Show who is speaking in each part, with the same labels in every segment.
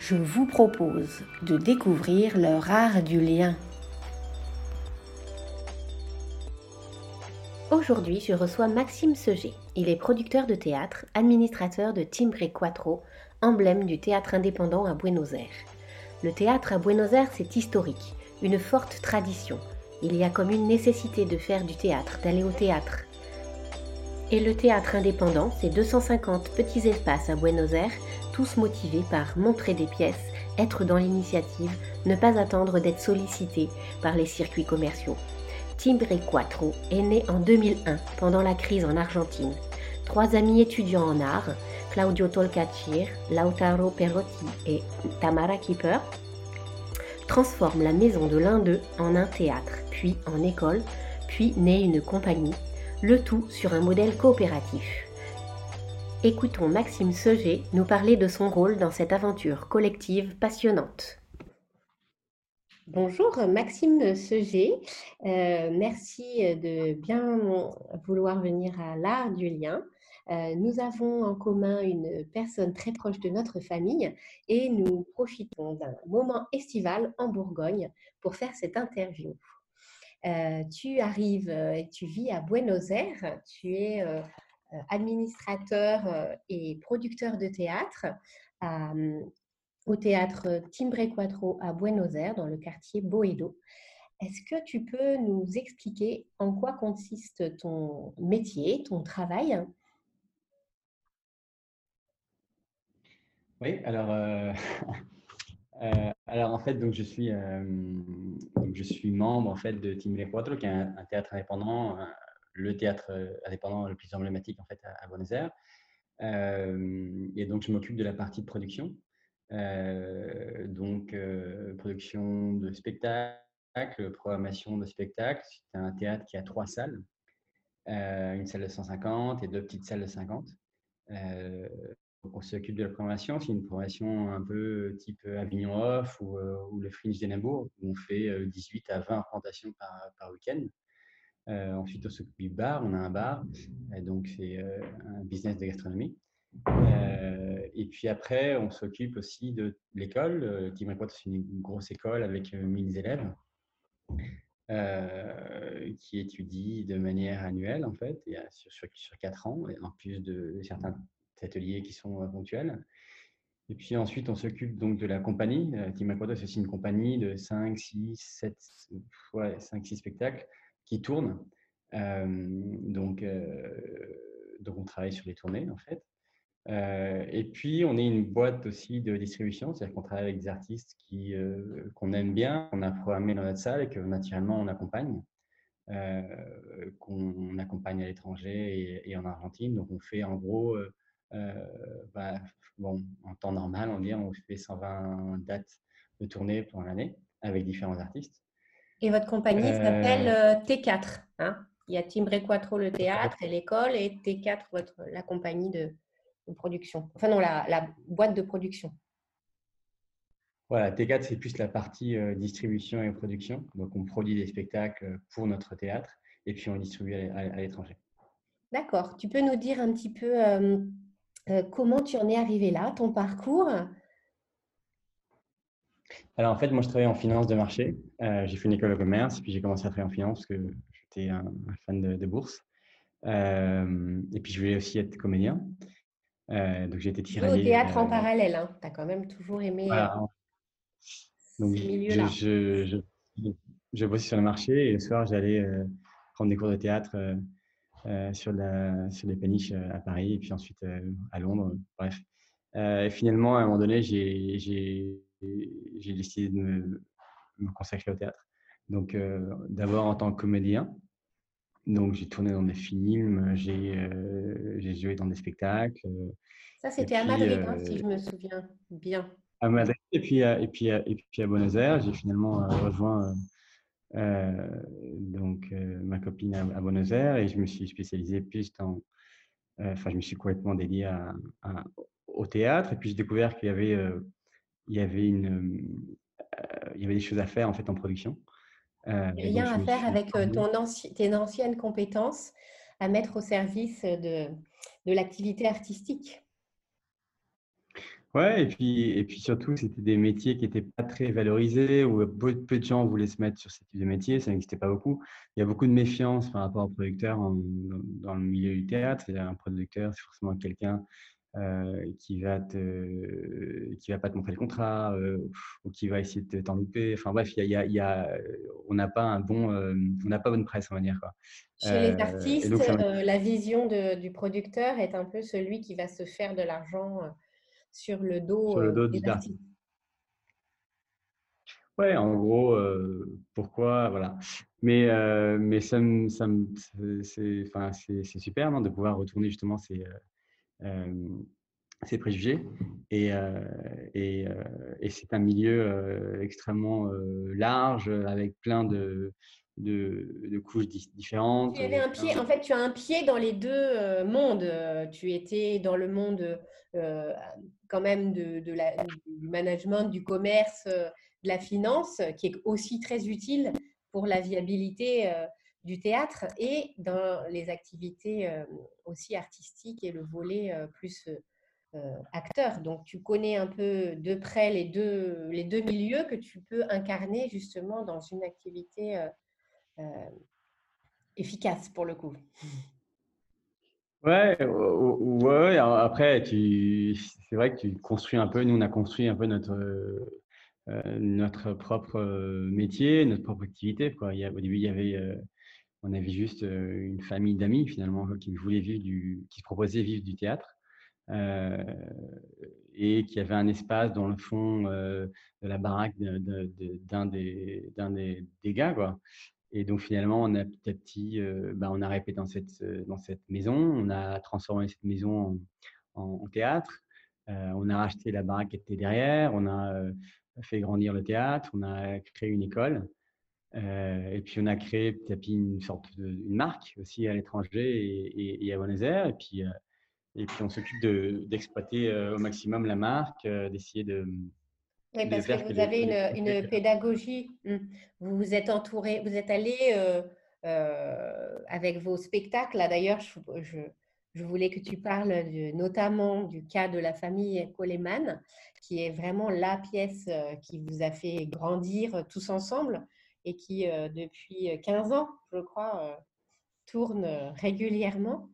Speaker 1: je vous propose de découvrir leur art du lien. Aujourd'hui, je reçois Maxime Seger. Il est producteur de théâtre, administrateur de Timbre Quattro, emblème du théâtre indépendant à Buenos Aires. Le théâtre à Buenos Aires, c'est historique, une forte tradition. Il y a comme une nécessité de faire du théâtre, d'aller au théâtre. Et le théâtre indépendant, c'est 250 petits espaces à Buenos Aires tous motivés par montrer des pièces, être dans l'initiative, ne pas attendre d'être sollicité par les circuits commerciaux. Timbre Quattro est né en 2001 pendant la crise en Argentine. Trois amis étudiants en art, Claudio Tolcachir, Lautaro Perotti et Tamara Kipper, transforment la maison de l'un d'eux en un théâtre, puis en école, puis naît une compagnie, le tout sur un modèle coopératif. Écoutons Maxime Seger nous parler de son rôle dans cette aventure collective passionnante. Bonjour Maxime Seger, euh, merci de bien vouloir venir à l'art du lien. Euh, nous avons en commun une personne très proche de notre famille et nous profitons d'un moment estival en Bourgogne pour faire cette interview. Euh, tu arrives et tu vis à Buenos Aires, tu es administrateur euh, et producteur de théâtre euh, au théâtre Timbre Quattro à Buenos Aires, dans le quartier Boedo. Est-ce que tu peux nous expliquer en quoi consiste ton métier, ton travail?
Speaker 2: Oui, alors, alors en fait, donc je suis, je suis membre en fait de Timbre Quattro, qui est un théâtre indépendant le théâtre euh, indépendant le plus emblématique en fait à, Buenos Aires. Euh, et donc, je m'occupe de la partie de production. Euh, donc, production de spectacles, programmation de spectacles. C'est un théâtre qui a trois salles. une salle de 150 et deux petites salles de 50. on s'occupe de la programmation. C'est une programmation un peu type Avignon Off ou, le Fringe d'Édimbourg, où on fait 18 à 20 représentations par week-end. Euh, ensuite, on s'occupe du bar. On a un bar. donc, c'est euh, un business de gastronomie. Euh, et puis après, on s'occupe aussi de l'école. Team Report, c'est une grosse école avec 1000 élèves qui étudient de manière annuelle, en fait, et sur, sur, 4 ans, en plus de certains ateliers qui sont ponctuels. Et puis ensuite, on s'occupe donc de la compagnie. Team Aquato, c'est aussi une compagnie de 5, 6, 7, ouais, 5, 6 spectacles qui tourne. Euh, donc, donc, on travaille sur les tournées, en fait. Et puis, on est une boîte aussi de distribution, c'est-à-dire qu'on travaille avec des artistes qui, qu'on aime bien, qu'on a programmé dans notre salle et que naturellement on accompagne, qu'on accompagne à l'étranger et, en Argentine. Donc, on fait en gros, bah, bon, en temps normal, on dit, on fait 120 dates de tournée pour l'année avec différents artistes.
Speaker 1: Et votre compagnie s'appelle euh, euh, T4. Hein Il y a Timbre Quattro, le théâtre et l'école, et T4, votre, la compagnie de, production. Enfin, non, la, boîte de production.
Speaker 2: Voilà, T4, c'est plus la partie distribution et production. Donc, on produit des spectacles pour notre théâtre et puis on les distribue à l'étranger.
Speaker 1: D'accord. Tu peux nous dire un petit peu comment tu en es arrivé là, ton parcours?
Speaker 2: Alors en fait, moi je travaillais en finance de marché. j'ai fait une école de commerce, puis j'ai commencé à travailler en finance parce que j'étais un, fan de, bourse. et puis je voulais aussi être comédien. donc j'ai été tiré.
Speaker 1: au théâtre en parallèle, hein. tu as quand même toujours aimé
Speaker 2: donc, je, je, je, bossais sur le marché et le soir, j'allais euh, prendre des cours de théâtre euh, euh, sur, la, sur les péniches à Paris et puis ensuite à Londres. Bref. et finalement, à un moment donné, j'ai décidé de me, me, consacrer au théâtre. Donc, d'abord en tant que comédien. Donc, j'ai tourné dans des films, j'ai joué dans des spectacles.
Speaker 1: Ça, c'était à Madrid, hein, si je me souviens bien
Speaker 2: à Madrid et puis à, et puis et puis à Buenos Aires. J'ai finalement euh, rejoint euh, donc, euh, ma copine à, Buenos Aires et je me suis spécialisé plus dans. Enfin, je me suis complètement dédié à, au théâtre et puis j'ai découvert qu'il y avait, il y avait une. il y avait des choses à faire en fait en production.
Speaker 1: Rien à faire avec ton anci tes anciennes compétences à mettre au service de, de l'activité artistique.
Speaker 2: Ouais, et puis, et puis surtout, c'était des métiers qui n'étaient pas très valorisés, où peu, de gens voulaient se mettre sur ce type de métier, ça n'existait pas beaucoup. Il y a beaucoup de méfiance par rapport aux producteurs dans le milieu du théâtre. Un producteur, c'est forcément quelqu'un euh, qui va te, qui va pas te montrer le contrat euh, ou qui va essayer de t'en louper. Enfin bref, il y a, y a, on n'a pas un bon, euh, on n'a pas bonne presse, on va dire quoi.
Speaker 1: Chez les artistes, la vision de, du producteur est un peu celui qui va se faire de l'argent sur le dos, sur le dos des artistes.
Speaker 2: Ouais, en gros, pourquoi, voilà. Mais, mais ça, ça c'est, enfin, c'est, super non, de pouvoir retourner justement ces, ces préjugés. Et, et, et c'est un milieu extrêmement large avec plein de, de, de, couches différentes.
Speaker 1: Tu avais un pied, en fait, tu as un pied dans les deux mondes. Tu étais dans le monde euh, quand même de, la, du management, du commerce, de la finance, qui est aussi très utile pour la viabilité du théâtre et dans les activités aussi artistiques et le volet plus acteur. Donc, tu connais un peu de près les deux, les deux milieux que tu peux incarner justement dans une activité efficace pour le coup.
Speaker 2: Ouais, ouais, après, c'est vrai que tu construis un peu, nous on a construit un peu notre, euh, notre propre métier, notre propre activité. Quoi. Au début, il y avait, euh, on avait juste une famille d'amis finalement qui voulaient vivre du, qui se proposaient vivre du théâtre et qui avait un espace dans le fond de la baraque d'un des, des, gars. Quoi. Et donc finalement, on a petit à petit, bah, on a répété dans cette, dans cette maison, on a transformé cette maison en, théâtre, euh, on a racheté la baraque qui était derrière, on a fait grandir le théâtre, on a créé une école, et puis on a créé petit à petit une sorte de une marque aussi à l'étranger et, à Buenos Aires, et puis, et puis on s'occupe d'exploiter au maximum la marque, d'essayer de
Speaker 1: oui, parce que vous avez une, une, pédagogie. Mmh. Vous vous êtes entouré, vous êtes allé euh, euh, avec vos spectacles. Là, d'ailleurs, je, je, voulais que tu parles notamment du cas de la famille Coleman, qui est vraiment la pièce euh, qui vous a fait grandir tous ensemble et qui, depuis 15 ans, je crois, tourne régulièrement.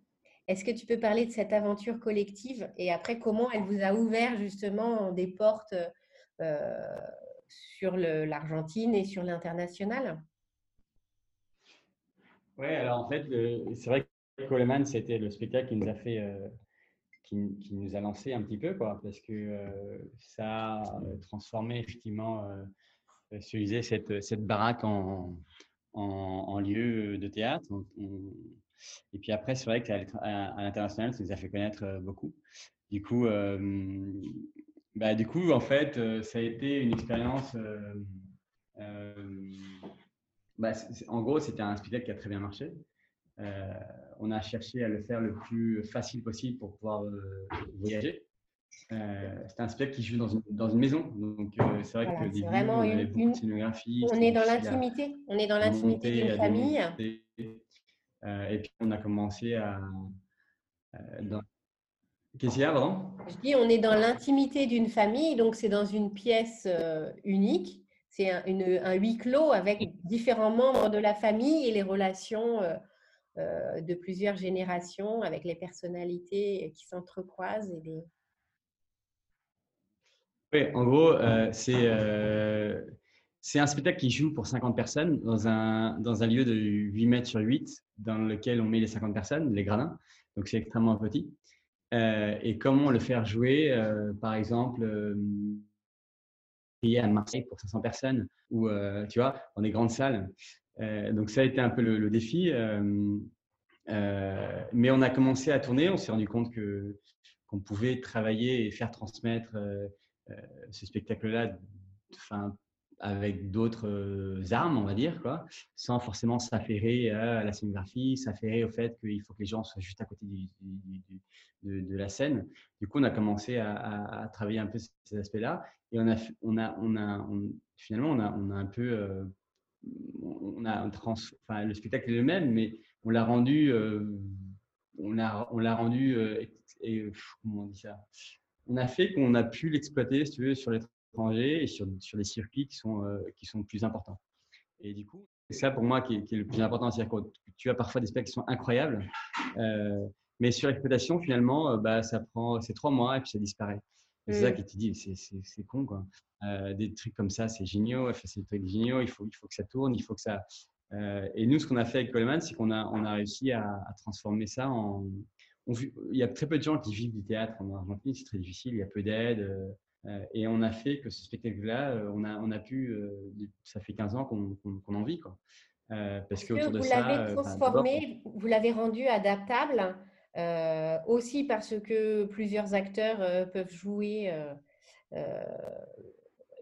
Speaker 1: Est-ce que tu peux parler de cette aventure collective et après comment elle vous a ouvert justement des portes euh, sur l'Argentine et sur l'international?
Speaker 2: Oui, alors en fait, c'est vrai que Coleman, c'était le spectacle qui nous a fait, euh, qui, nous a lancé un petit peu, quoi, parce que euh, ça a transformé effectivement, ce cette, cette baraque en, en, lieu de théâtre. et puis après, c'est vrai qu'à l'international, ça nous a fait connaître beaucoup. Du coup, bah, du coup, en fait, euh, ça a été une expérience. Euh, euh, bah, en gros, c'était un spectacle qui a très bien marché. on a cherché à le faire le plus facile possible pour pouvoir voyager. C'était un spectacle qui joue dans une, dans une maison. Donc, c'est vrai que début,
Speaker 1: vraiment on une, beaucoup de scénographie. On est dans l'intimité. On est dans l'intimité d'une famille.
Speaker 2: et puis, on a commencé à. Dans... Qu'est-ce qu'il y a, pardon?
Speaker 1: Je dis, on est dans l'intimité d'une famille, donc c'est dans une pièce unique. C'est un, un, huis clos avec différents membres de la famille et les relations euh, de plusieurs générations avec les personnalités qui s'entrecroisent et des...
Speaker 2: Oui, en gros, euh, euh, c'est un spectacle qui joue pour 50 personnes dans un, dans un lieu de 8 mètres sur 8 dans lequel on met les 50 personnes, les gradins. Donc, c'est extrêmement petit. et comment le faire jouer, par exemple, à Marseille pour 500 personnes ou, tu vois, dans des grandes salles. Euh, donc ça a été un peu le, défi. Euh, euh, mais on a commencé à tourner, on s'est rendu compte qu'on pouvait travailler et faire transmettre ce spectacle-là avec d'autres armes, on va dire, quoi, sans forcément s'affairer à la scénographie, s'affairer au fait qu'il faut que les gens soient juste à côté de, la scène. Du coup, on a commencé à, travailler un peu ces aspects-là et on a, on a, on a, finalement, on a, on a un peu on a trans, enfin, le spectacle est le même, mais on l'a rendu, euh, on a, on l'a rendu, euh, comment on dit ça? On a fait qu'on a pu l'exploiter, si tu veux, sur l'étranger et sur, sur des circuits qui sont, euh, qui sont plus importants. Et du coup, c'est ça pour moi qui est, le plus important, c'est-à-dire que tu as parfois des spectacles qui sont incroyables, mais sur l'exploitation, finalement, bah, ça prend, c'est trois mois et puis ça disparaît. C'est ça mmh. qui te dit, c'est con, quoi. Euh, des trucs comme ça, c'est génial, c'est des trucs géniaux, il faut, il faut que ça tourne, il faut que ça. Euh, et nous, ce qu'on a fait avec Coleman, c'est qu'on a, on a réussi à, transformer ça en. Il y a très peu de gens qui vivent du théâtre en Argentine, c'est très difficile, il y a peu d'aide. Euh, et on a fait que ce spectacle-là, on a, on a pu. ça fait 15 ans qu'on en vit, quoi.
Speaker 1: parce que de vous l'avez transformé, vous l'avez rendu adaptable. aussi parce que plusieurs acteurs peuvent jouer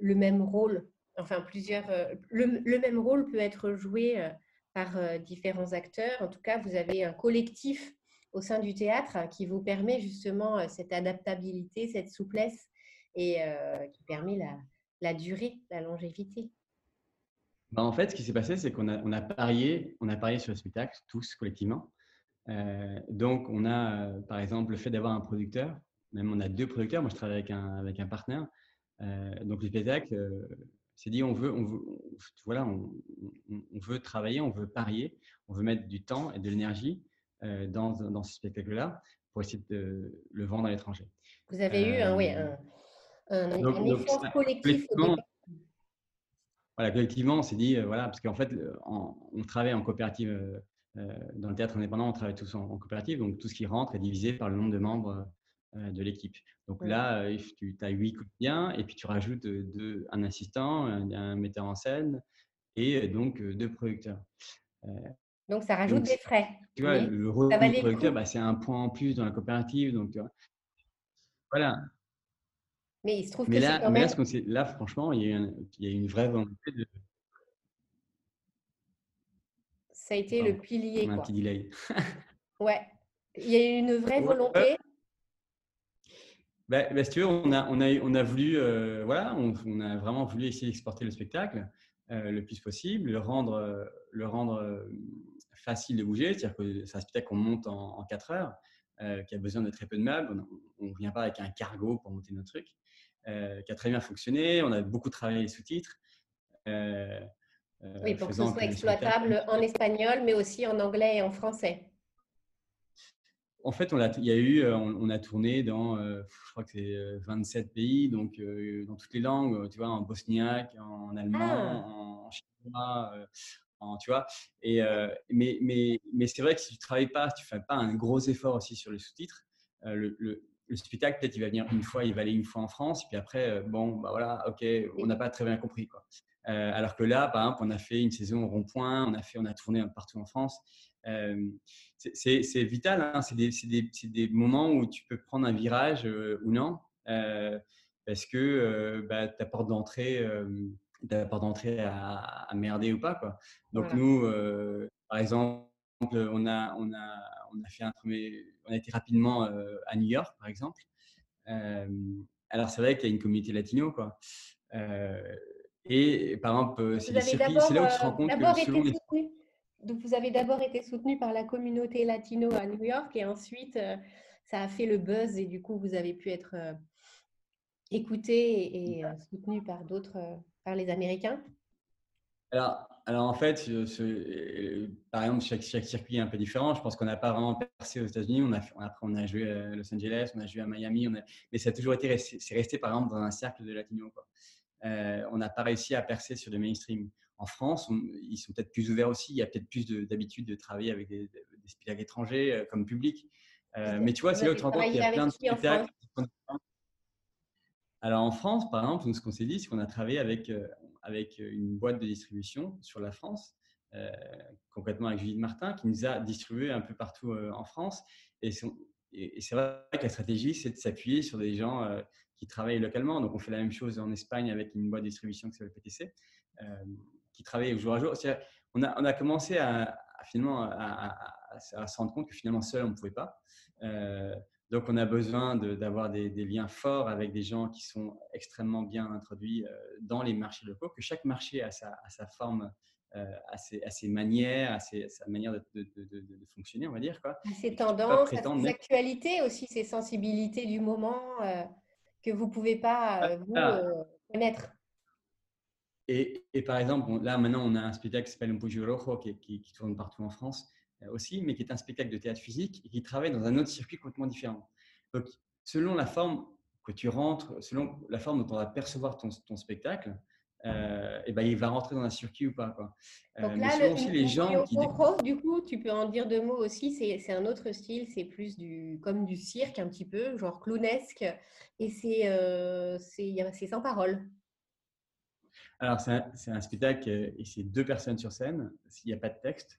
Speaker 1: le même rôle, enfin plusieurs, euh, le, même rôle peut être joué euh, par euh, différents acteurs. En tout cas, vous avez un collectif au sein du théâtre qui vous permet justement cette adaptabilité, cette souplesse et qui permet la, durée, la longévité.
Speaker 2: Bah, en fait, ce qui s'est passé, c'est qu'on a, parié, on a parié sur le spectacle, tous collectivement. donc, on a, par exemple, le fait d'avoir un producteur, même on a deux producteurs, moi je travaille avec un, avec un partenaire, euh, donc le spectacle s'est dit on veut, voilà, on, veut travailler, on veut parier, on veut mettre du temps et de l'énergie euh, dans, dans, ce spectacle-là pour essayer de le vendre à l'étranger.
Speaker 1: Vous avez eu un, oui, un, un, effort collectif.
Speaker 2: Voilà, collectivement, on s'est dit, euh, voilà, parce qu'en fait, on travaille en coopérative dans le théâtre indépendant, on travaille tous en, coopérative, donc tout ce qui rentre est divisé par le nombre de membres euh, de l'équipe. Donc là, euh, tu as huit quotidiens et puis tu rajoutes deux, un assistant, un, metteur en scène et donc deux producteurs.
Speaker 1: Donc ça rajoute des frais.
Speaker 2: Tu vois, le rôle du producteur, bah, c'est un point en plus dans la coopérative. Donc voilà.
Speaker 1: Mais il se trouve
Speaker 2: mais
Speaker 1: que
Speaker 2: là,
Speaker 1: quand
Speaker 2: même... là, là, franchement, il y, a il y, a une vraie volonté de.
Speaker 1: Ça a été le pilier.
Speaker 2: Un petit delay.
Speaker 1: ouais. Il y a eu une vraie volonté
Speaker 2: bah, bah, si tu veux, on a, on a, on a voulu, euh, voilà, on, a vraiment voulu essayer d'exporter le spectacle euh, le plus possible, le rendre, le rendre euh, facile de bouger, c'est-à-dire que c'est un spectacle qu'on monte en, en 4 heures, qui a besoin de très peu de meubles, on ne vient pas avec un cargo pour monter notre truc, qui a très bien fonctionné, on a beaucoup travaillé les sous-titres.
Speaker 1: oui, pour que ce soit exploitable en espagnol, mais aussi en anglais et en français
Speaker 2: en fait, on a, il y a eu, euh, on, a tourné dans, euh, je crois que c'est 27 euh, pays, donc dans toutes les langues, tu vois, en bosniaque, en allemand, ah. en, chinois, en, tu vois. Et, mais mais, mais c'est vrai que si tu ne travailles pas, si tu ne fais pas un gros effort aussi sur les sous-titres, le, le, spectacle, peut-être, il va venir une fois, il va aller une fois en France, puis après, bon, bah voilà, ok, on n'a pas très bien compris, quoi. alors que là, par exemple, on a fait une saison au rond-point, on a fait, on a tourné partout en France c'est vital. Hein. C'est des, des, des, moments où tu peux prendre un virage ou non, parce que bah, ta porte d'entrée porte d'entrée à, merder ou pas. Quoi. Donc nous, par exemple, on a, on, a, on a fait un premier, on a été rapidement à New York, par exemple. alors, c'est vrai qu'il y a une communauté latino, quoi. et par exemple, c'est
Speaker 1: c'est là où tu te rends compte que selon les... Donc, vous avez d'abord été soutenu par la communauté latino à New York et ensuite, ça a fait le buzz et du coup, vous avez pu être écouté et, soutenu par d'autres, par les Américains?
Speaker 2: Alors, alors, en fait, par exemple, chaque, chaque, circuit est un peu différent. Je pense qu'on n'a pas vraiment percé aux États-Unis. On a, après, on a joué à Los Angeles, on a joué à Miami, on a, mais ça a toujours été c'est resté, par exemple, dans un cercle de latino. Quoi. on n'a pas réussi à percer sur le mainstream. En France, ils sont peut-être plus ouverts aussi. Il y a peut-être plus d'habitude de, travailler avec des, des spectacles étrangers comme public. mais tu vois, c'est là où tu compte qu'il y a plein de spectacles. Alors en France, par exemple, ce qu'on s'est dit, c'est qu'on a travaillé avec, avec une boîte de distribution sur la France, euh, concrètement avec Judith Martin, qui nous a distribué un peu partout euh, en France. Et, c'est vrai que la stratégie, c'est de s'appuyer sur des gens euh, qui travaillent localement. Donc, on fait la même chose en Espagne avec une boîte de distribution qui s'appelle PTC, qui travaille au jour à jour. On a, on a, commencé à, finalement à, à, se rendre compte que finalement seul, on ne pouvait pas. Donc, on a besoin d'avoir des, liens forts avec des gens qui sont extrêmement bien introduits euh, dans les marchés locaux, que chaque marché a sa, sa forme, euh, a, ses, manières, a sa manière de, fonctionner, on va dire. Quoi.
Speaker 1: Ses tendances, ses actualités aussi, ses sensibilités du moment euh, que vous ne pouvez pas, vous, connaître.
Speaker 2: Et, et, par exemple, là, maintenant, on a un spectacle qui s'appelle Un Rojo qui, qui, tourne partout en France euh, aussi, mais qui est un spectacle de théâtre physique et qui travaille dans un autre circuit complètement différent. Donc, selon la forme que tu rentres, selon la forme dont on va percevoir ton, ton spectacle, euh, et ben, il va rentrer dans un circuit ou pas. Quoi.
Speaker 1: Euh, Donc là, le, aussi, les gens qui... du coup, tu peux en dire deux mots aussi. C'est un autre style, c'est plus du, comme du cirque un petit peu, genre clownesque, et c'est euh, sans parole.
Speaker 2: Alors, c'est un, un, spectacle et c'est deux personnes sur scène, s'il n'y a pas de texte.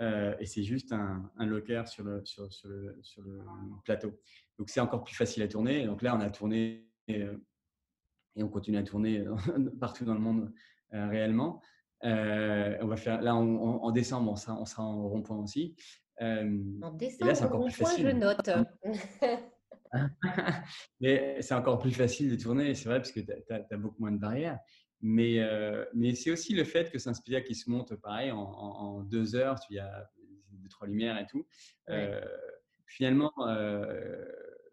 Speaker 2: Euh, et c'est juste un, un locker sur le, sur, sur, le, sur le, plateau. Donc c'est encore plus facile à tourner. Donc là, on a tourné euh, et on continue à tourner partout dans le monde euh, réellement. on va faire là en décembre, on sera, on sera en rond-point aussi.
Speaker 1: en décembre, c'est encore plus facile. je note.
Speaker 2: Mais c'est encore plus facile de tourner, c'est vrai, parce que tu as, beaucoup moins de barrières. Mais, euh, mais c'est aussi le fait que c'est un spectacle qui se monte pareil en, deux heures, il y a deux, trois lumières et tout. Euh, finalement, euh,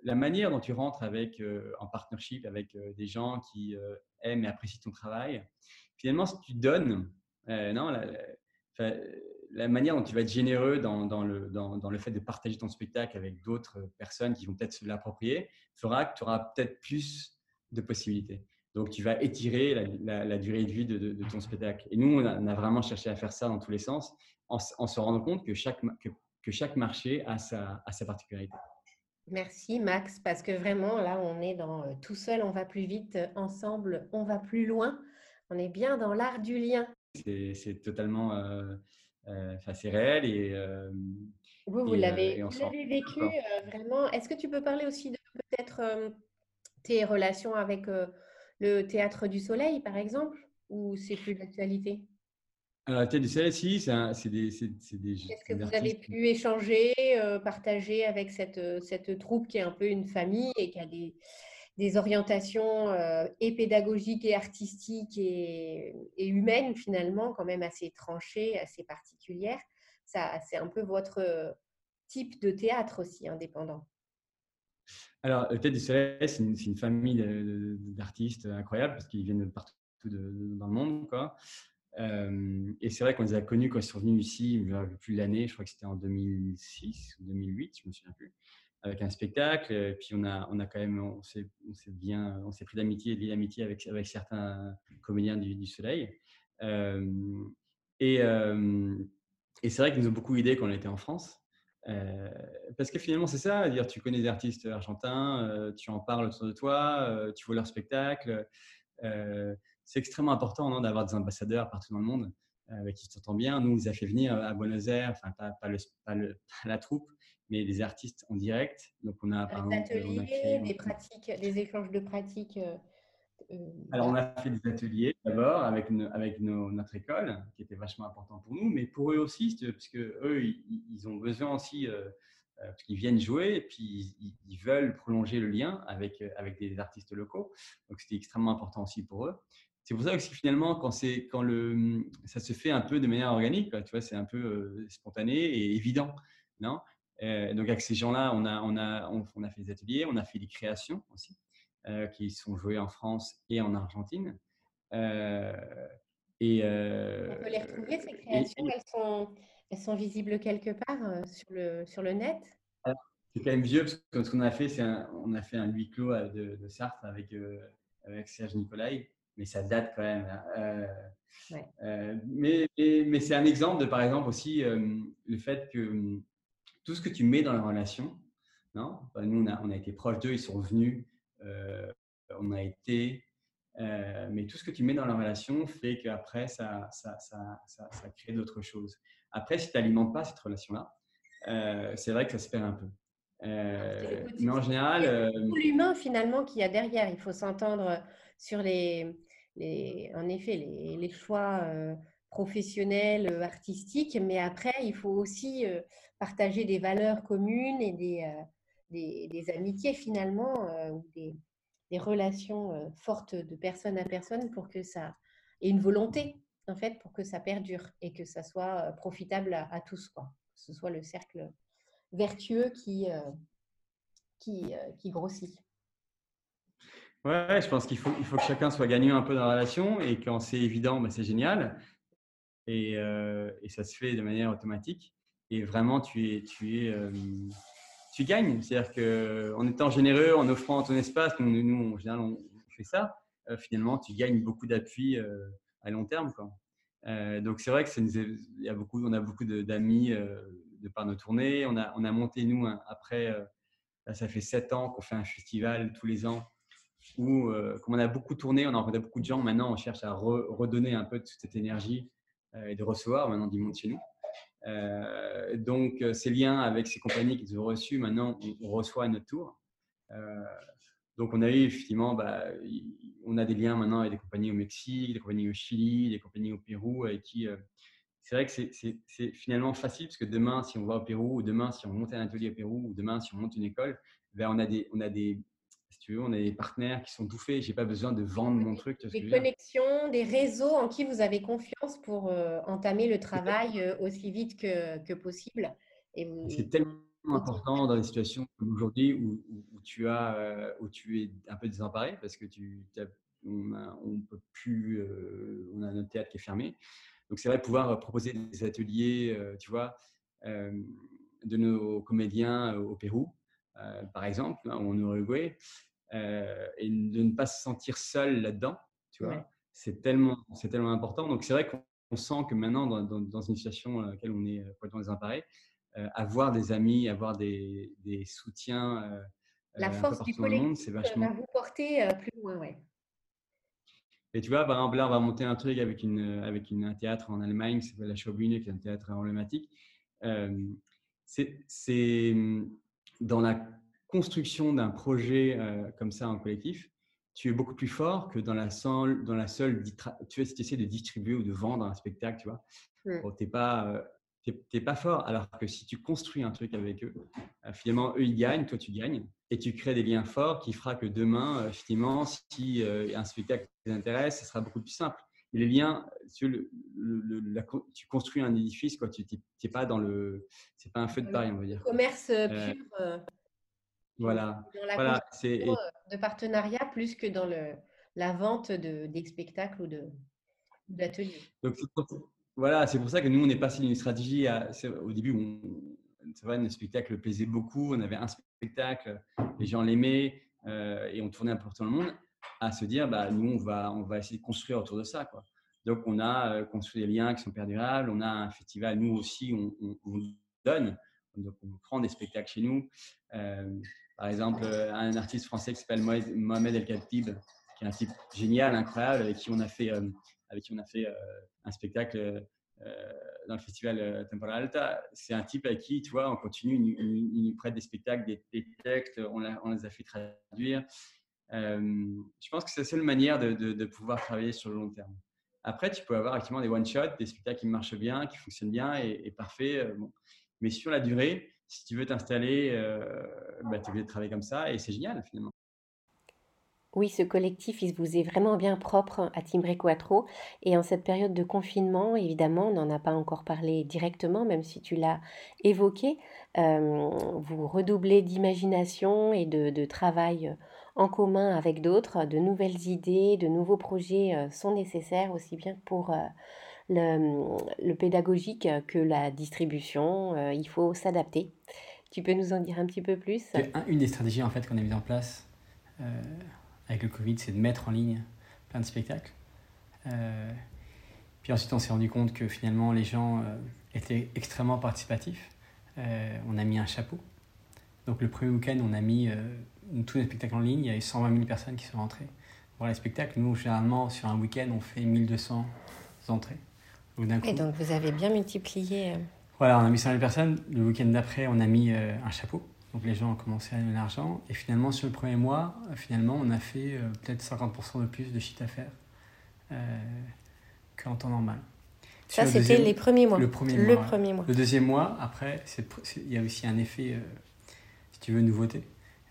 Speaker 2: la manière dont tu rentres avec, en partnership avec des gens qui aiment et apprécient ton travail, finalement, si tu donnes, non, la, la, manière dont tu vas être généreux dans, dans, le, dans, dans le fait de partager ton spectacle avec d'autres personnes qui vont peut-être se l'approprier, fera que tu auras peut-être plus de possibilités. Donc, tu vas étirer la, durée de vie de, ton spectacle. Et nous, on a, vraiment cherché à faire ça dans tous les sens, en, se rendant compte que chaque, que, chaque marché a sa, sa, particularité.
Speaker 1: Merci Max, parce que vraiment, là, on est dans euh, tout seul, on va plus vite, euh, ensemble, on va plus loin. On est bien dans l'art du lien.
Speaker 2: C'est totalement, euh, c'est réel et
Speaker 1: vous, vous l'avez vécu vraiment. Est-ce que tu peux parler aussi de peut-être tes relations avec le Théâtre du Soleil, par exemple, ou c'est plus d'actualité
Speaker 2: alors, le Théâtre du Soleil, si, c'est des,
Speaker 1: Est-ce que vous avez pu échanger, euh, partager avec cette, euh, cette troupe qui est un peu une famille et qui a des, des orientations euh, et pédagogiques et artistiques et, et, humaines, finalement, quand même assez tranchées, assez particulières? Ça, C'est un peu votre type de théâtre aussi indépendant.
Speaker 2: Alors, Tête du Soleil, c'est une, famille d'artistes incroyables parce qu'ils viennent de partout dans le monde. Quoi. Et c'est vrai qu'on les a connus quand ils sont venus ici, plus l'année, je crois que c'était en 2006 ou 2008, je ne me souviens plus, avec un spectacle. Et puis on a, on a quand même, on s'est bien, on s'est pris d'amitié et d'amitié avec, avec certains comédiens du, Soleil. Et, euh, et c'est vrai qu'ils nous ont beaucoup aidés quand on était en France. Euh, parce que finalement, c'est ça, dire tu connais des artistes argentins, euh, tu en parles autour de toi, euh, tu vois leur spectacle. c'est extrêmement important d'avoir des ambassadeurs partout dans le monde avec qui tu t'entends bien. Nous, on nous a fait venir à Buenos Aires, enfin, pas, pas, le, pas, le, la troupe, mais des artistes en direct. Donc, on a,
Speaker 1: des ateliers, des pratiques, des échanges de pratiques
Speaker 2: Alors, on a fait des ateliers d'abord avec, avec notre école, qui était vachement important pour nous, mais pour eux aussi, parce que eux, ils, ont besoin aussi euh, parce qu'ils viennent jouer et puis ils, veulent prolonger le lien avec, avec des artistes locaux. Donc c'était extrêmement important aussi pour eux. C'est pour ça que finalement, quand, quand le, ça se fait un peu de manière organique, tu vois, c'est un peu spontané et évident. Non? Donc avec ces gens-là, on a, on, a, on, a fait des ateliers, on a fait des créations aussi, qui sont jouées en France et en Argentine.
Speaker 1: et, on peut les retrouver, ces créations elles, sont, elles sont visibles quelque part sur, le, sur le net?
Speaker 2: C'est quand même vieux parce que ce qu'on a fait, c'est on a fait un huis clos de, de Sartre avec, avec Serge Nicolai, mais ça date quand même. Euh, euh, mais, mais, c'est un exemple de, par exemple, aussi le fait que tout ce que tu mets dans la relation, non? Nous, on a, on a été proches d'eux, ils sont venus, on a été, mais tout ce que tu mets dans la relation fait qu'après, ça, ça, ça, ça, crée d'autres choses. Après, si tu n'alimentes pas cette relation-là, c'est vrai que ça se perd un peu.
Speaker 1: Euh, mais en général. Euh, l'humain finalement qu'il y a derrière. Il faut s'entendre sur les, les, en effet, les, les choix euh, professionnels, artistiques, mais après, il faut aussi partager des valeurs communes et des, des, amitiés finalement, ou des, relations fortes de personne à personne pour que ça. et une volonté en fait pour que ça perdure et que ça soit profitable à, tous, quoi. Ce soit le cercle vertueux qui, euh, qui, euh, grossit.
Speaker 2: Ouais, je pense qu'il faut, il faut que chacun soit gagnant un peu dans la relation et quand c'est évident, ben c'est génial. Et, euh, et, ça se fait de manière automatique. Et vraiment, tu, es, tu gagnes. C'est-à-dire qu'en étant généreux, en offrant ton espace, nous, nous en général, on fait ça, finalement, tu gagnes beaucoup d'appui à long terme. Donc, c'est vrai que il y a beaucoup, on a beaucoup d'amis de par nos tournées. On a, on a monté, nous, après, euh, ça fait sept ans qu'on fait un festival tous les ans où, euh, comme on a beaucoup tourné, on a rencontré beaucoup de gens. Maintenant, on cherche à redonner un peu de toute cette énergie euh, et de recevoir maintenant du monde chez nous. Donc, ces liens avec ces compagnies qu'ils ont reçus, maintenant, on, reçoit à notre tour. donc, on a eu effectivement, bah, on a des liens maintenant avec des compagnies au Mexique, des compagnies au Chili, des compagnies au Pérou, avec qui c'est vrai que c'est finalement facile parce que demain, si on va au Pérou, ou demain, si on monte un atelier au Pérou, ou demain, si on monte une école, ben on, a des, on, a des, tu veux, on a des partenaires qui sont. Je n'ai pas besoin de vendre mon truc.
Speaker 1: Des connexions, des réseaux en qui vous avez confiance pour euh, entamer le travail euh, aussi vite que, que possible.
Speaker 2: C'est tellement important dans des situations comme aujourd'hui où, tu as, euh, où tu es un peu désemparé parce que tu, on, on peut plus, on a notre théâtre qui est fermé. Donc, c'est vrai pouvoir proposer des ateliers, tu vois, de nos comédiens au Pérou, par exemple, hein, ou en Uruguay, et de ne pas se sentir seul là-dedans, tu vois. C'est tellement, c'est tellement important. Donc, c'est vrai qu'on sent que maintenant, dans, une situation dans laquelle on est complètement désemparé, avoir des amis, avoir des, des soutiens.
Speaker 1: La force du collectif vachement... va vous porter plus loin, ouais.
Speaker 2: Et tu vois, par exemple, là, on va monter un truc avec, une, avec une, un théâtre en Allemagne qui s'appelle la Schaubühne, qui est un théâtre emblématique. Euh, c'est dans la construction d'un projet euh, comme ça en collectif, tu es beaucoup plus fort que dans la seule, dans la seule tu vois, si tu essaies de distribuer ou de vendre un spectacle, tu vois. Mmh. tu n'es pas, euh, t'es pas fort. Alors que si tu construis un truc avec eux, euh, finalement, eux, ils gagnent, toi, tu gagnes. Et tu crées des liens forts qui fera que demain, euh, finalement, si un spectacle t'intéresse, ce sera beaucoup plus simple. Et les liens, tu, le, tu construis un édifice, quoi. Tu n'es pas dans le. C'est pas un feu de paris, on va dire.
Speaker 1: Commerce pur.
Speaker 2: Voilà.
Speaker 1: voilà. C'est de partenariat plus que dans le, la vente de, des spectacles ou d'ateliers. Donc,
Speaker 2: voilà, c'est pour ça que nous, on est passé d'une stratégie à, au début, c'est vrai, notre spectacle plaisait beaucoup. On avait un spectacle, les gens l'aimaient euh, et on tournait un peu pour tout le monde, à se dire, bah, nous, on va, on va essayer de construire autour de ça. Quoi. Donc, on a euh, construit des liens qui sont perdurables. On a un festival, nous aussi, on, donne. Donc, on prend des spectacles chez nous. Euh, par exemple, un artiste français qui s'appelle Mohamed El Khatib, qui est un type génial, incroyable, avec qui on a fait avec qui on a fait euh, un spectacle euh, dans le festival euh, Temporal Alta. C'est un type avec qui, tu vois, on continue, il, nous prête des spectacles, des, textes, on, on, les a fait traduire. je pense que c'est la seule manière de, pouvoir travailler sur le long terme. Après, tu peux avoir effectivement des one-shots, des spectacles qui marchent bien, qui fonctionnent bien et, et parfait. Mais sur la durée, si tu veux t'installer, bah, tu es obligé de travailler comme ça et c'est génial finalement.
Speaker 1: Oui, ce collectif, il vous est vraiment bien propre à Timbre Quattro. Et en cette période de confinement, évidemment, on n'en a pas encore parlé directement, même si tu l'as évoqué, euh, vous redoublez d'imagination et de, travail en commun avec d'autres. De nouvelles idées, de nouveaux projets euh, sont nécessaires, aussi bien pour euh, le, pédagogique que la distribution. il faut s'adapter. Tu peux nous en dire un petit peu plus?
Speaker 3: Une des stratégies en fait qu'on a mis en place avec le Covid, c'est de mettre en ligne plein de spectacles. Euh, puis ensuite, on s'est rendu compte que finalement, les gens euh, étaient extrêmement participatifs. Euh, on a mis un chapeau. Donc le premier week-end, on a mis tous les spectacles en ligne. Il y avait 120 000 personnes qui sont rentrées voir les spectacles. Nous, généralement, sur un week-end, on fait 1200 entrées.
Speaker 1: Et donc vous avez bien multiplié.
Speaker 3: Voilà, on a mis 100 000 personnes. Le week-end d'après, on a mis un chapeau. Donc les gens ont commencé à donner l'argent. Et finalement, sur le premier mois, euh, finalement, on a fait euh, peut-être 50% de plus de chiffre d'affaires euh, qu'en temps normal.
Speaker 1: Ça, c'était les premiers mois.
Speaker 3: Le premier,
Speaker 1: le
Speaker 3: mois,
Speaker 1: premier mois.
Speaker 3: Le deuxième mois, après, il y a aussi un effet, si tu veux, nouveauté.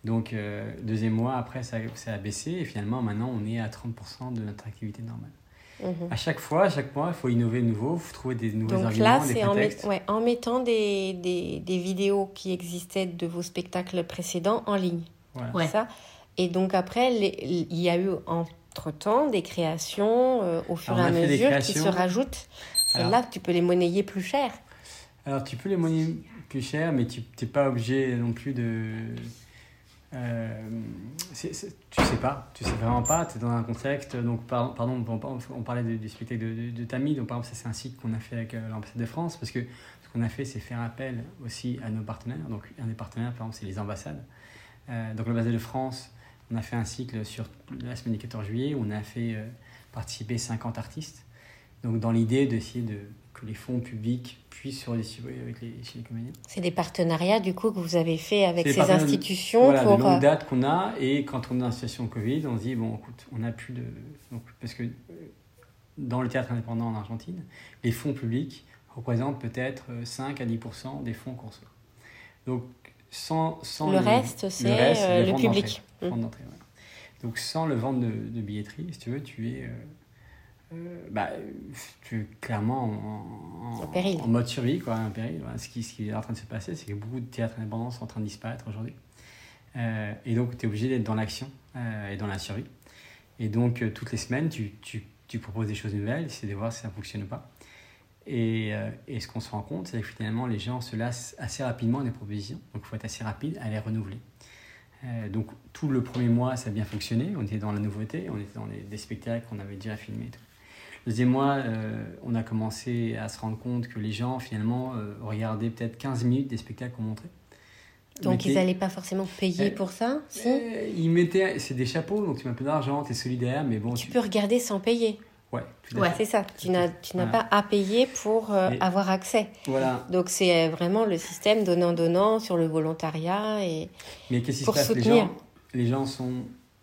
Speaker 3: Donc, deuxième mois, après, ça, ça, a baissé. Et finalement, maintenant, on est à 30% de notre activité normale. Mhm. À chaque fois, à chaque mois, il faut innover de nouveau, il faut trouver des nouveaux Donc arguments, là, c'est
Speaker 1: en, ouais, en, mettant des, des, des, vidéos qui existaient de vos spectacles précédents en ligne. Voilà. Ça. Et donc après, il y a eu entre-temps des créations euh, au fur et à mesure qui se rajoutent. et là, tu peux les monnayer plus cher.
Speaker 3: Alors, tu peux les monnayer plus cher, mais tu n'es pas obligé non plus de euh, tu sais pas, tu sais vraiment pas, tu es dans un contexte. Donc, pardon, on, parlait du, spectacle de, de, Tammy, donc par exemple, ça c'est un site qu'on a fait avec euh, l'ambassade de France, parce que ce qu'on a fait, c'est faire appel aussi à nos partenaires. Donc, un des partenaires, par exemple, c'est les ambassades. Euh, donc, l'ambassade de France, on a fait un cycle sur la semaine du 14 juillet où on a fait participer 50 artistes. Donc, dans l'idée d'essayer de que les fonds publics puissent se redistribuer avec les, comédiens.
Speaker 1: C'est des partenariats du coup que vous avez fait avec ces institutions
Speaker 3: voilà, pour... De euh, qu'on a et quand on est en situation Covid, on se dit bon écoute, on n'a plus de... Donc, parce que euh, dans le théâtre indépendant en Argentine, les fonds publics représentent peut-être 5 euh, à 10% des fonds qu'on reçoit. Donc sans, sans
Speaker 1: le, reste, c'est le, public.
Speaker 3: Mmh. Donc sans le vente de, de, billetterie, si tu veux, tu es euh, bah, tu es clairement en, en, mode survie, quoi, un péril. Ce, qui, ce qui est en train de se passer, c'est que beaucoup de théâtres indépendants sont en train de disparaître aujourd'hui. Euh, et donc, tu es obligé d'être dans l'action euh, et dans la survie. Et donc, toutes les semaines, tu, tu, tu, proposes des choses nouvelles, c'est de voir si ça fonctionne ou pas. Et, et ce qu'on se rend compte, c'est que finalement, les gens se lassent assez rapidement des propositions. Donc, il faut être assez rapide à les renouveler. donc, tout le premier mois, ça a bien fonctionné. On était dans la nouveauté, on était dans des spectacles qu'on avait déjà filmés. Tout. Deuxième mois, euh, on a commencé à se rendre compte que les gens, finalement, euh, regardaient peut-être 15 minutes des spectacles qu'on montrait.
Speaker 1: Donc ils n'allaient pas forcément payer pour ça si?
Speaker 3: Ils mettaient, c'est des chapeaux, donc tu mets un peu d'argent, tu es solidaire, mais bon.
Speaker 1: Tu, peux regarder sans payer.
Speaker 3: Ouais,
Speaker 1: ouais c'est ça. Tu n'as, pas à payer pour euh, avoir accès.
Speaker 3: Voilà.
Speaker 1: Donc c'est vraiment le système donnant-donnant sur le volontariat et
Speaker 3: mais qu'est-ce qui se passe? Soutenir. Les gens, les gens sont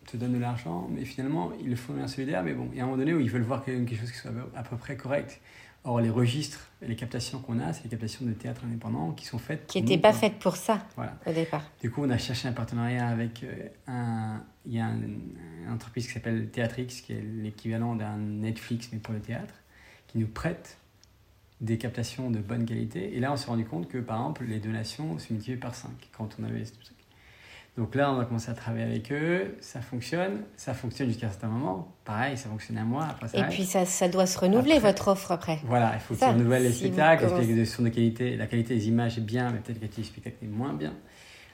Speaker 3: te donnent de l'argent, mais finalement, ils le font bien solidaire, mais bon, il y a un moment donné où ils veulent voir quelque chose qui soit à peu près correct. Or, les registres, les captations qu'on a, c'est les captations de théâtre indépendant qui sont faites.
Speaker 1: Qui n'étaient pas faites pour ça voilà. au départ.
Speaker 3: Du coup, on a cherché un partenariat avec euh, un. Il y a une entreprise qui s'appelle Théatrix, qui est l'équivalent d'un Netflix, mais pour le théâtre, qui nous prête des captations de bonne qualité. Et là, on s'est rendu compte que, par exemple, les donations se multipliaient par 5 quand on avait donc là, on a commencé à travailler avec eux, ça fonctionne, ça fonctionne jusqu'à un certain moment. Pareil, ça fonctionne un mois, après ça
Speaker 1: Et puis ça, ça doit se renouveler, votre offre après.
Speaker 3: Voilà, il faut que ça renouvelle les spectacles, de qualité, la qualité des images est bien, mais peut-être la qualité des spectacles est moins bien.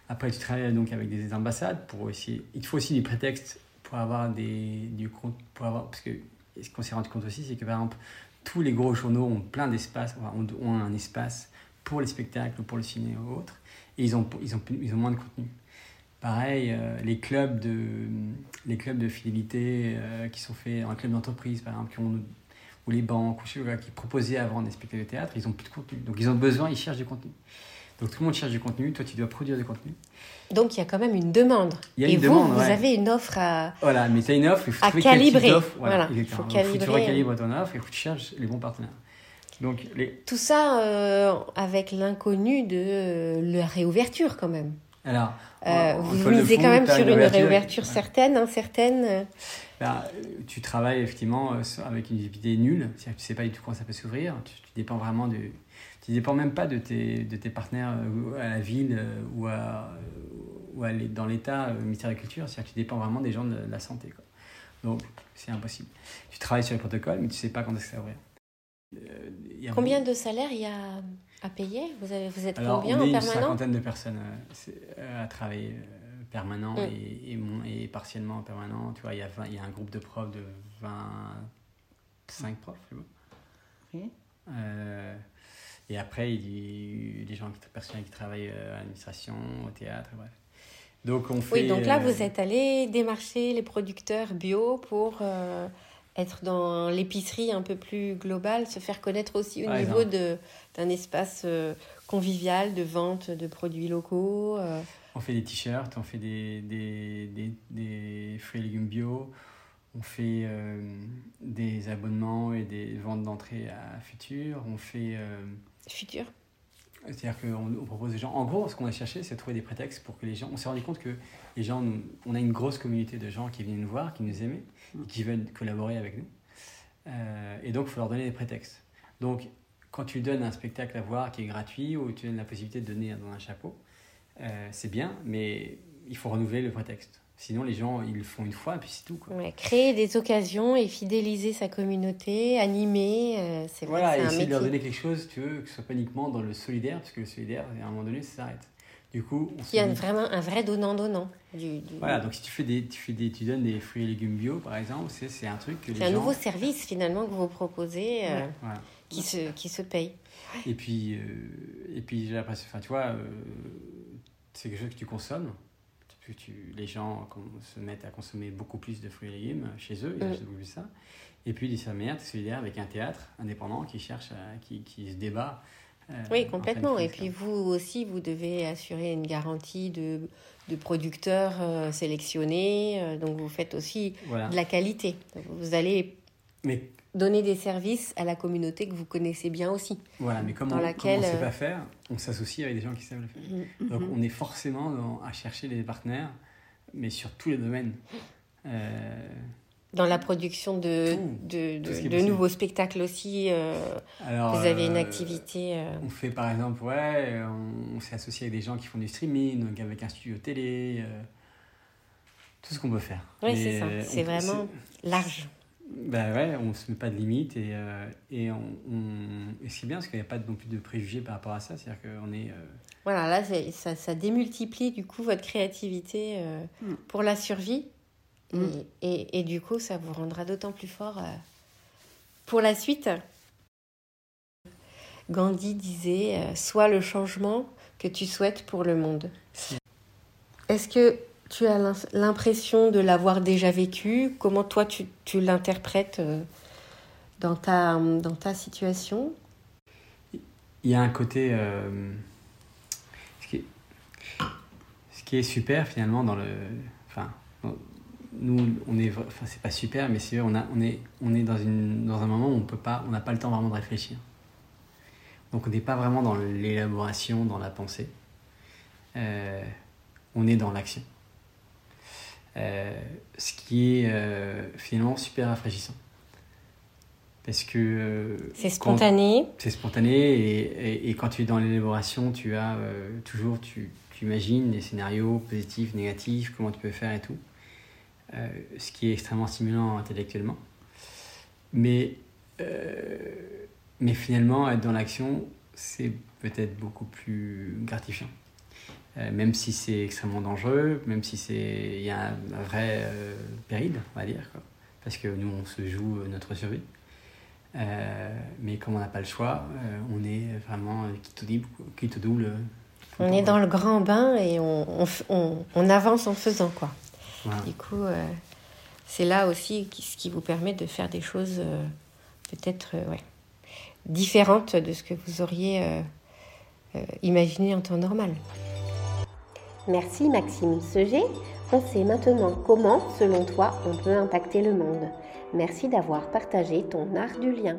Speaker 3: Après, tu travailles donc avec des ambassades pour aussi... Il faut aussi des prétextes pour avoir des... Du, pour avoir, parce que ce qu'on s'est rendu compte aussi, c'est que par exemple, tous les gros journaux ont plein d'espace, ont, un espace pour les spectacles ou pour le ciné ou autre, et ils ont, ils ont, ils ont moins de contenu. Pareil, euh, les, clubs de, les clubs de fidélité euh, qui sont faits, un club d'entreprise par exemple, qui ont, ou les banques, ou qui proposaient avant des spectacles de théâtre, ils n'ont plus de contenu. Donc ils ont besoin, ils cherchent du contenu. Donc tout le monde cherche du contenu, toi tu dois produire du contenu.
Speaker 1: Donc il y a quand même une demande.
Speaker 3: Il y a
Speaker 1: Et
Speaker 3: une
Speaker 1: vous,
Speaker 3: demande,
Speaker 1: vous avez une offre à.
Speaker 3: Voilà, mais tu as une offre, il faut
Speaker 1: à calibrer. Voilà,
Speaker 3: il faut calibrer. tu recalibres ton offre et tu cherches les bons partenaires.
Speaker 1: Donc, Tout ça avec l'inconnu de la réouverture quand même.
Speaker 3: Alors,
Speaker 1: vous misez quand même sur une réouverture certaine, incertaine.
Speaker 3: Ben, tu travailles effectivement avec une idée nulle, c'est-à-dire que tu ne sais pas du tout quand ça peut s'ouvrir, tu, tu dépends vraiment du, tu dépends même pas de tes, de tes partenaires euh, à la ville euh, ou, à, ou à, dans l'État, euh, ministère de la Culture. C'est-à-dire que tu dépends vraiment des gens de la santé. Quoi. Donc, c'est impossible. Tu travailles sur les protocoles, mais tu sais pas quand est-ce que ça va
Speaker 1: ouvrir. combien de salaires il y a à payer vous, avez, vous êtes
Speaker 3: Alors,
Speaker 1: combien
Speaker 3: on est
Speaker 1: en permanent
Speaker 3: une cinquantaine de personnes à travailler permanent mm. et, et, partiellement en permanent. Tu vois, il y, a il y a un groupe de profs de 25 profs. Oui. Euh, et après, il y a des gens, personnes qui travaillent euh, à l'administration, au théâtre, bref.
Speaker 1: Donc on fait. Oui, donc là, euh, vous êtes allé démarcher les producteurs bio pour euh, être dans l'épicerie un peu plus globale, se faire connaître aussi au niveau d'un espace convivial de vente de produits locaux.
Speaker 3: On fait des t-shirts, on fait des, des, des, des, fruits et légumes bio, on fait des abonnements et des ventes d'entrée à Futur, on fait
Speaker 1: futur?
Speaker 3: C'est-à-dire qu'on propose des gens. En gros, ce qu'on a cherché, c'est trouver des prétextes pour que les gens. On s'est rendu compte que les gens. On a une grosse communauté de gens qui viennent nous voir, qui nous aiment, qui veulent collaborer avec nous. Euh, et donc, il faut leur donner des prétextes. Donc, quand tu donnes un spectacle à voir qui est gratuit ou tu donnes la possibilité de donner dans un chapeau, euh, c'est bien, mais il faut renouveler le prétexte. Sinon, les gens, ils le font une fois et puis c'est tout. Quoi.
Speaker 1: créer des occasions et fidéliser sa communauté, animer, euh, c'est
Speaker 3: Voilà, essayer de leur donner quelque chose, tu veux, que ce soit pas uniquement dans le solidaire, parce que le solidaire, à un moment donné, ça s'arrête. Du coup,
Speaker 1: on Il y a vraiment un vrai donnant-donnant.
Speaker 3: Voilà, donc si tu, fais des, tu, fais des, tu donnes des fruits et légumes bio, par exemple, c'est un truc que
Speaker 1: C'est un nouveau service, finalement, que vous proposez, euh, qui, se, qui se paye.
Speaker 3: Et puis, euh, et puis j'ai l'impression, enfin, tu vois, c'est quelque chose que tu consommes les gens se mettent à consommer beaucoup plus de fruits et légumes chez eux, ils mm. achètent ça. Et puis, d'une manière, solidaire avec un théâtre indépendant qui cherche, qui, qui se débat.
Speaker 1: Euh, oui, complètement. Et puis, vous aussi, vous devez assurer une garantie de, de producteurs euh, sélectionnés. Euh, donc, vous faites aussi de la qualité. vous allez Mais donner des services à la communauté que vous connaissez bien aussi.
Speaker 3: Voilà, mais comme on, laquelle... ne sait pas faire, on s'associe avec des gens qui savent le faire. Mm, mm, Donc mm. on est forcément à chercher des partenaires, mais sur tous les domaines.
Speaker 1: Euh, dans la production de, de, de, nouveaux spectacles aussi, euh, Alors, vous avez une euh, activité.
Speaker 3: On fait par exemple, ouais, on, s'est associé avec des gens qui font du streaming, donc avec un studio télé, tout ce qu'on peut faire.
Speaker 1: Oui, c'est ça, c'est vraiment large.
Speaker 3: Ben ouais, on ne se met pas de limites et, euh, et, on, et c'est bien parce qu'il n'y a pas non plus de préjugés par rapport à ça. C'est-à-dire qu'on est. Euh,
Speaker 1: voilà, là, ça, ça, démultiplie du coup votre créativité euh, mm. pour la survie. Mm. Et, et, du coup, ça vous rendra d'autant plus fort pour la suite. Gandhi disait Sois le changement que tu souhaites pour le monde. Est-ce que tu as l'impression de l'avoir déjà vécu? Comment toi tu, l'interprètes euh, dans ta, situation?
Speaker 3: Il y a un côté... Euh, ce, qui est, ce, qui est, super finalement dans le... Enfin, nous, on est... Enfin, c'est pas super, mais c'est on, a, on est, on est dans, une, dans un moment où on peut pas, on n'a pas le temps vraiment de réfléchir. Donc on n'est pas vraiment dans l'élaboration, dans la pensée. Euh, on est dans l'action. Euh, ce qui est euh, finalement super rafraîchissant. Parce que. Euh,
Speaker 1: c'est spontané.
Speaker 3: C'est spontané, et, et, quand tu es dans l'élaboration, tu as toujours, tu, tu, imagines des scénarios positifs, négatifs, comment tu peux faire et tout. ce qui est extrêmement stimulant intellectuellement. Mais, mais finalement, être dans l'action, c'est peut-être beaucoup plus gratifiant. Euh, même si c'est extrêmement dangereux, même si c'est il y a un, vrai euh, péril, on va dire, quoi, parce que nous on se joue notre survie. Euh, mais comme on n'a pas le choix, on est vraiment quitte libre, quitte double.
Speaker 1: On est dans le grand bain et on, on, on, avance en faisant quoi. Du coup, c'est là aussi ce qui vous permet de faire des choses peut-être ouais, différentes de ce que vous auriez imaginé en temps normal. Merci Maxime Seger. On sait maintenant comment, selon toi, on peut impacter le monde. Merci d'avoir partagé ton art du lien.